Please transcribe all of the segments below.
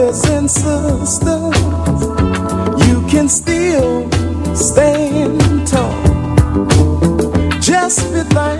brothers and sisters, you can still stand tall. Just be thankful.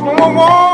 No more wars, no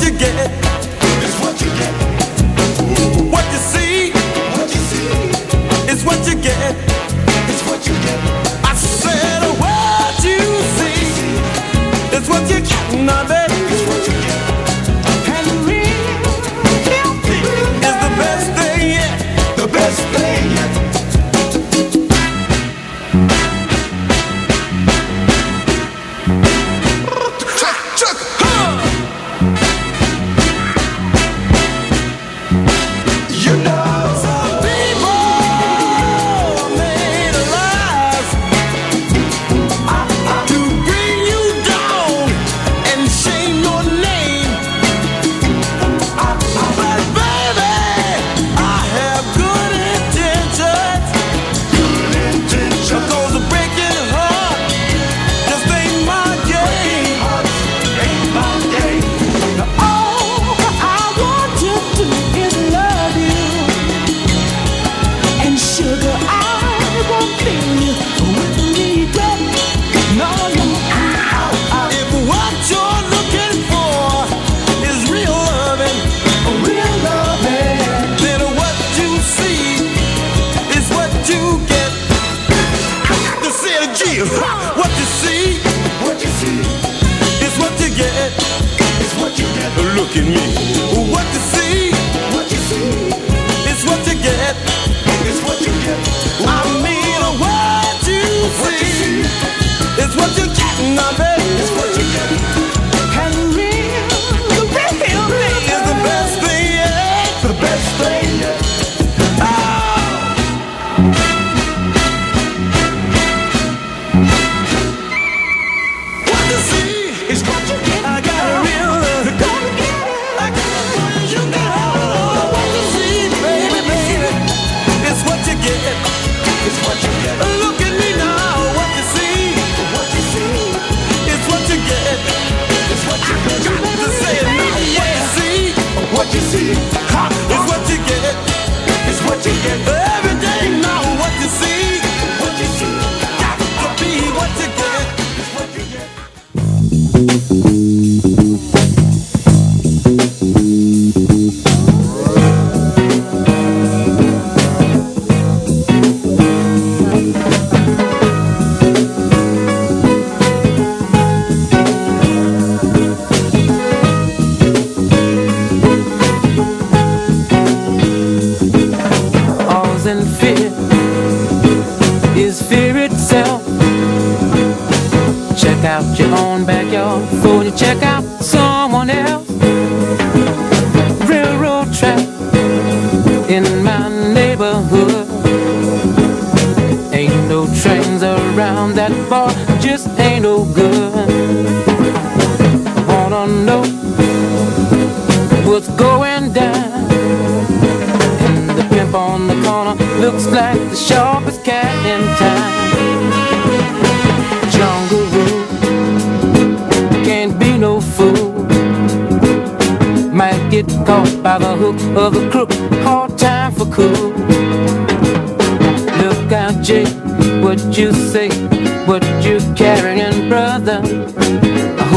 to get.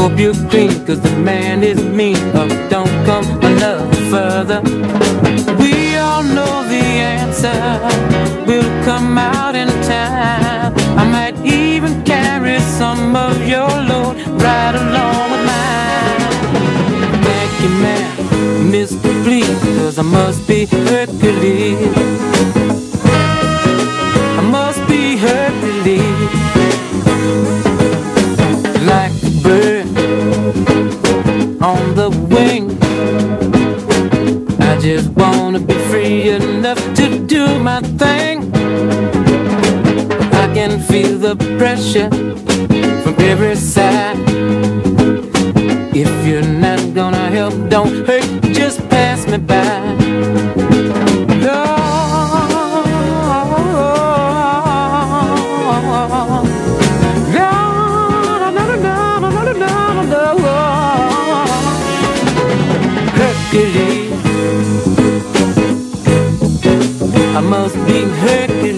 Cause the man is mean or don't come another further. We all know the answer will come out in time. I might even carry some of your load right along with mine. Thank you, man, Mr. Please, cause I must be Hercules.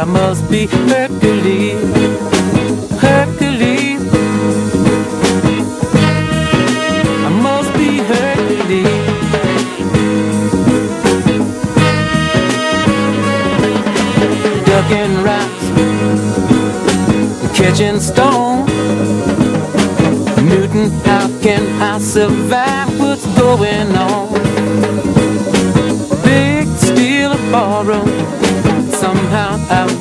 I must be Hercules. Hercules. I must be Hercules. ducking right catching stone. Newton, how can I survive what's going on?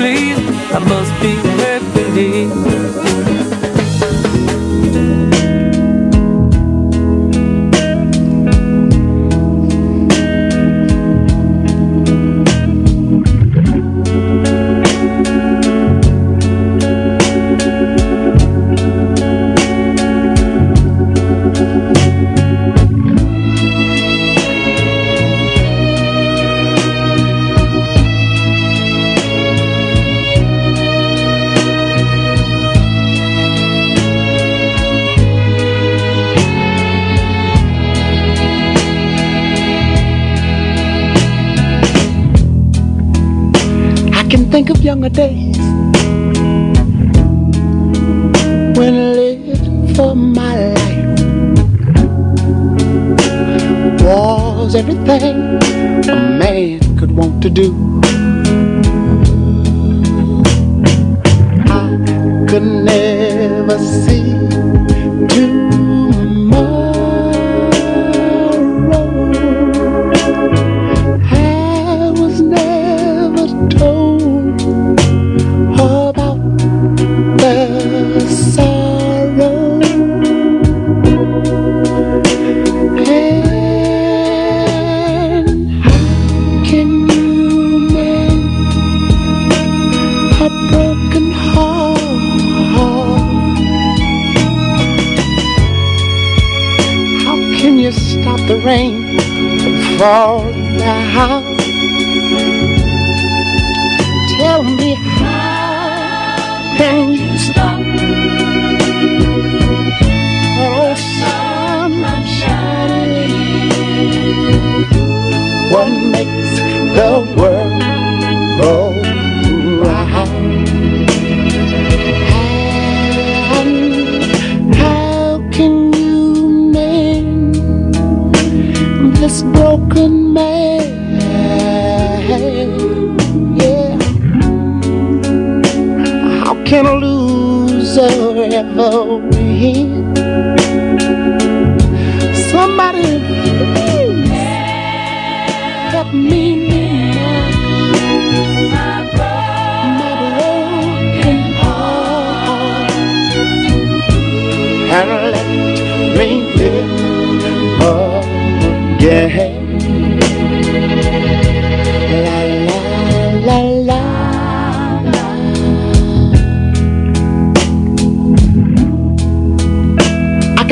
please. I must be younger days when I lived for my life was everything a man could want to do. I could never see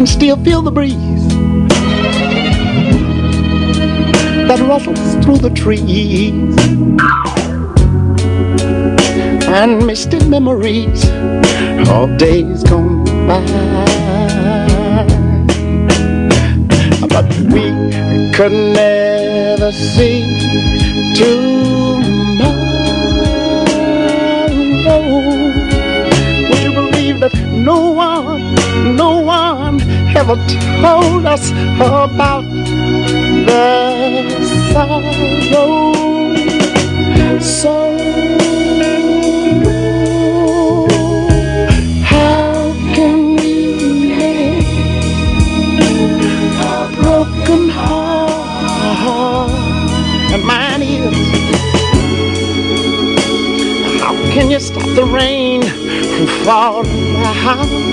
still feel the breeze that rustles through the trees and misty memories of days gone by. But we could never see tomorrow. Ever told us about the sorrow. So how can we mend a broken heart? And mine is. How can you stop the rain from falling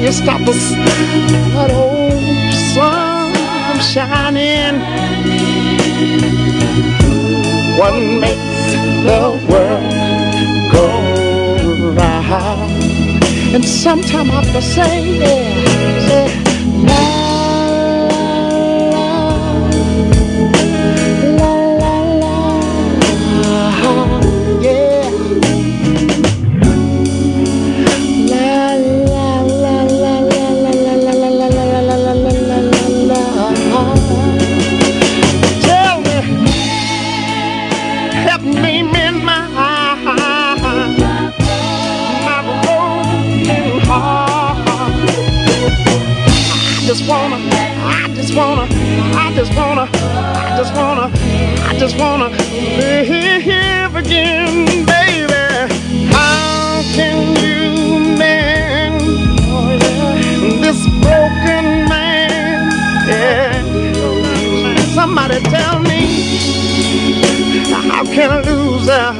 you stop us that old sun from shining? What makes the world go round? And sometime I have to say, yeah, say, just wanna, I just wanna, I just wanna live again, baby. How can you mend this broken man? Yeah. Somebody tell me, how can a loser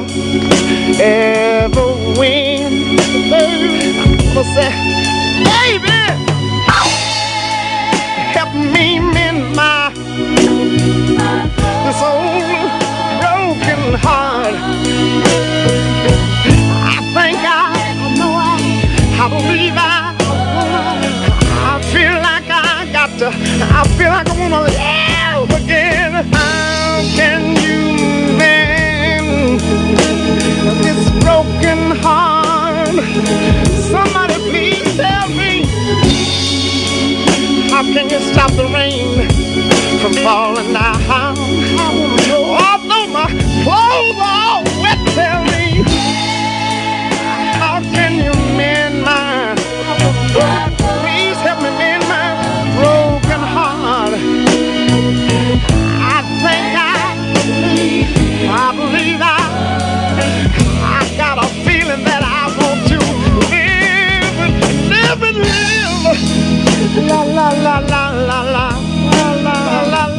ever win? Baby, I'm gonna say, baby, help me this old broken heart. I think I, I know I, I believe I, I feel like I got to, I feel like I wanna live again. How can you mend this broken heart? Somebody please tell me, how can you stop the rain? from falling down. Although my clothes are wet, tell me, how can you mend mine? Please help me mend my broken heart. I think I, I believe I, I got a feeling that I want to live, live and live. La la la la la la la la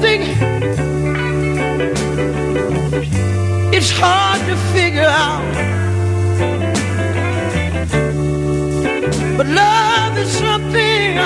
something it's hard to figure out. But love is something.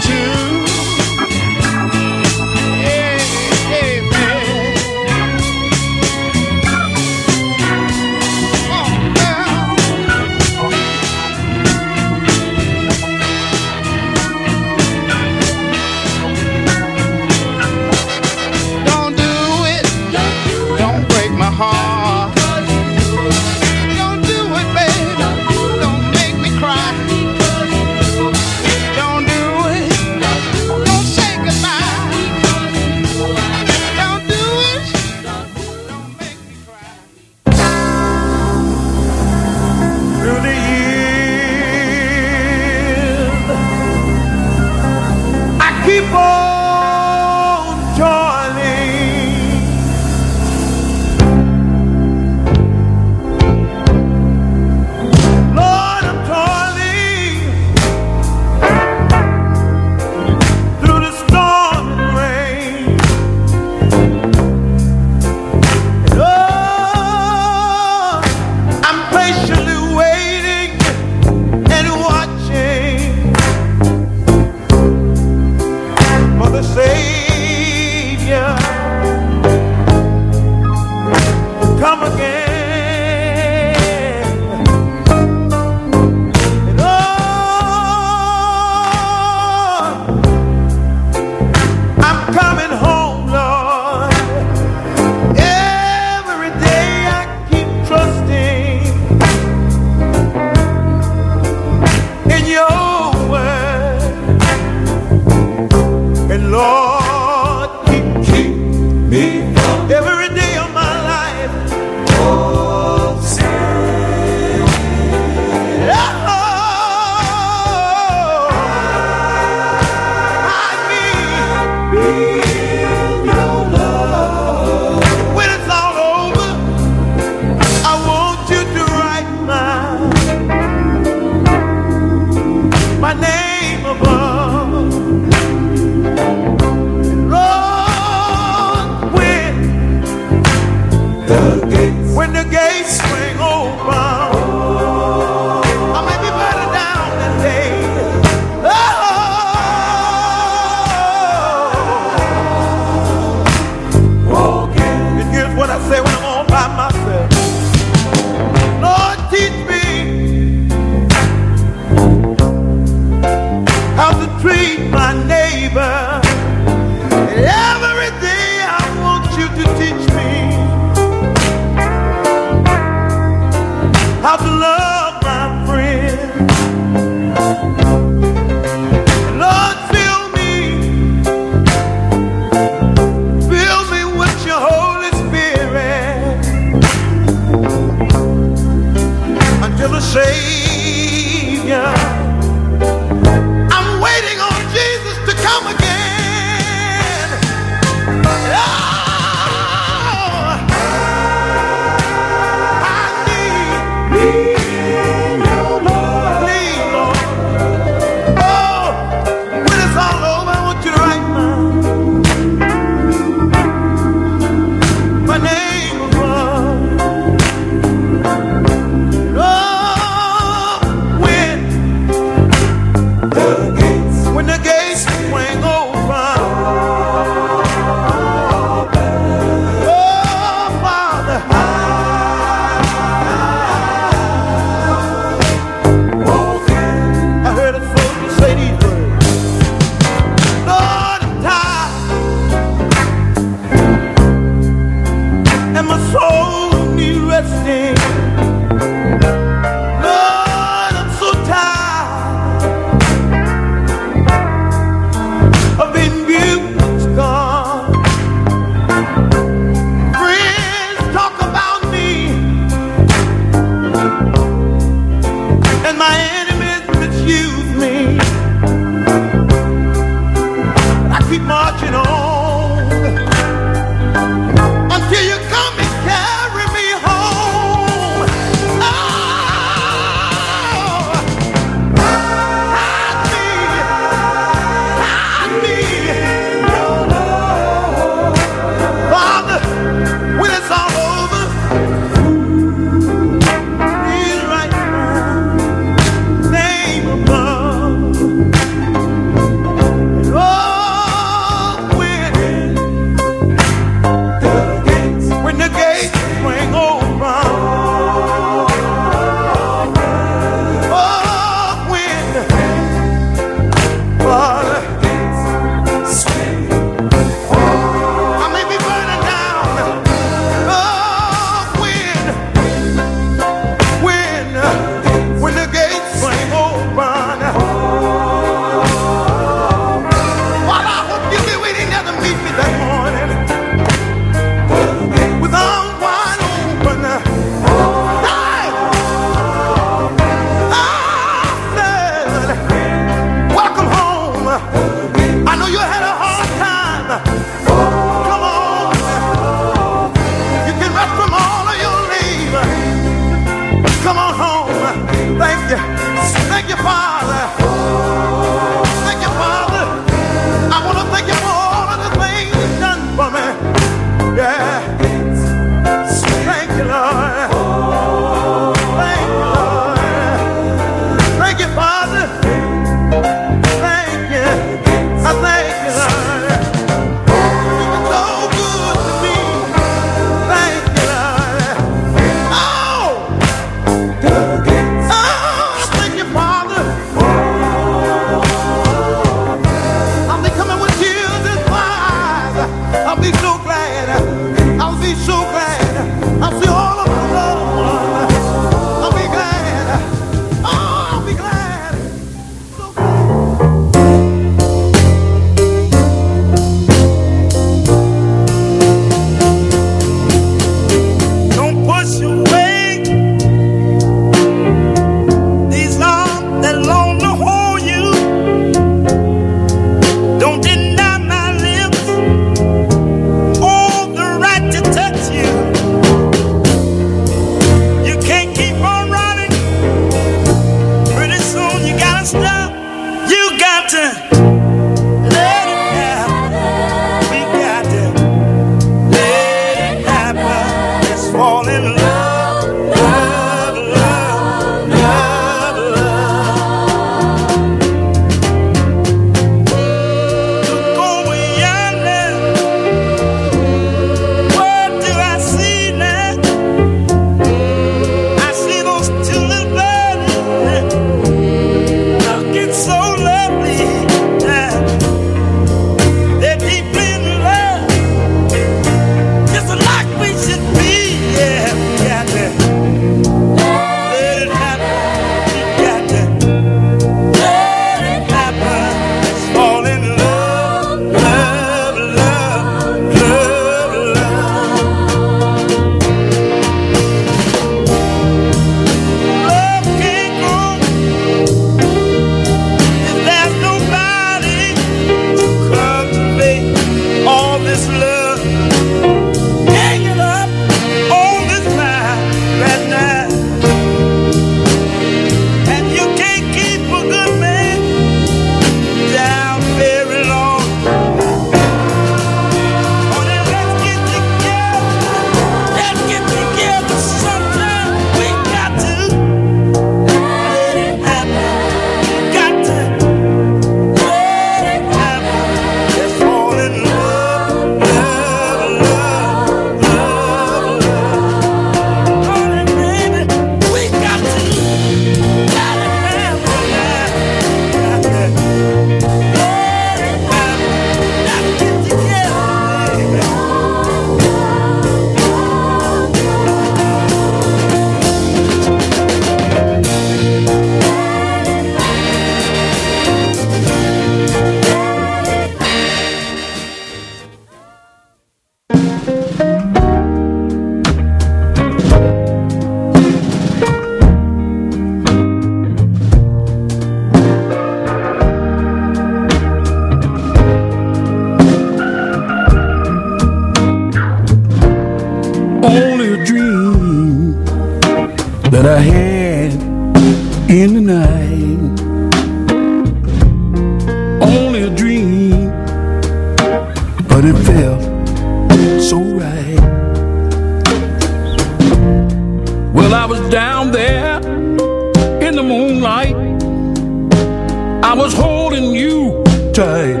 I was holding you tight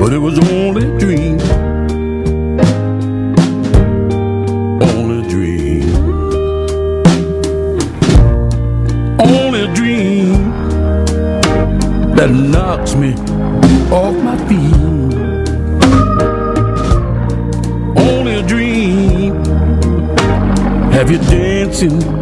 But it was only a dream. Only a dream. Only a dream That knocks me off my feet. Only a dream. Have you dancing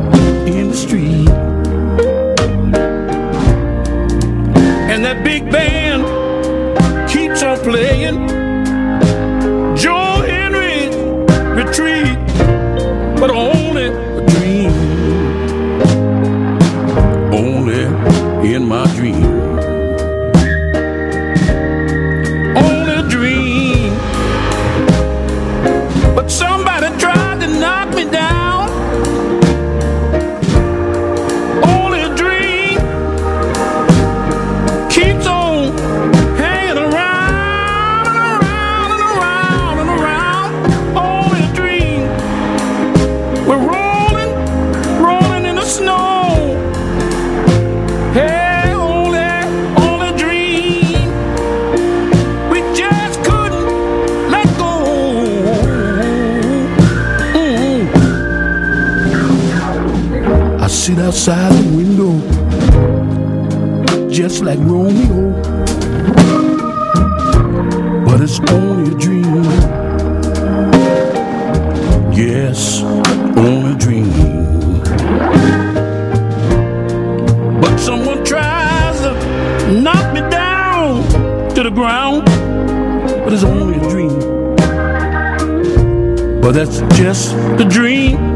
outside the window, just like Romeo. But it's only a dream. Yes, only a dream. But someone tries to knock me down to the ground, but it's only a dream. But that's just a dream.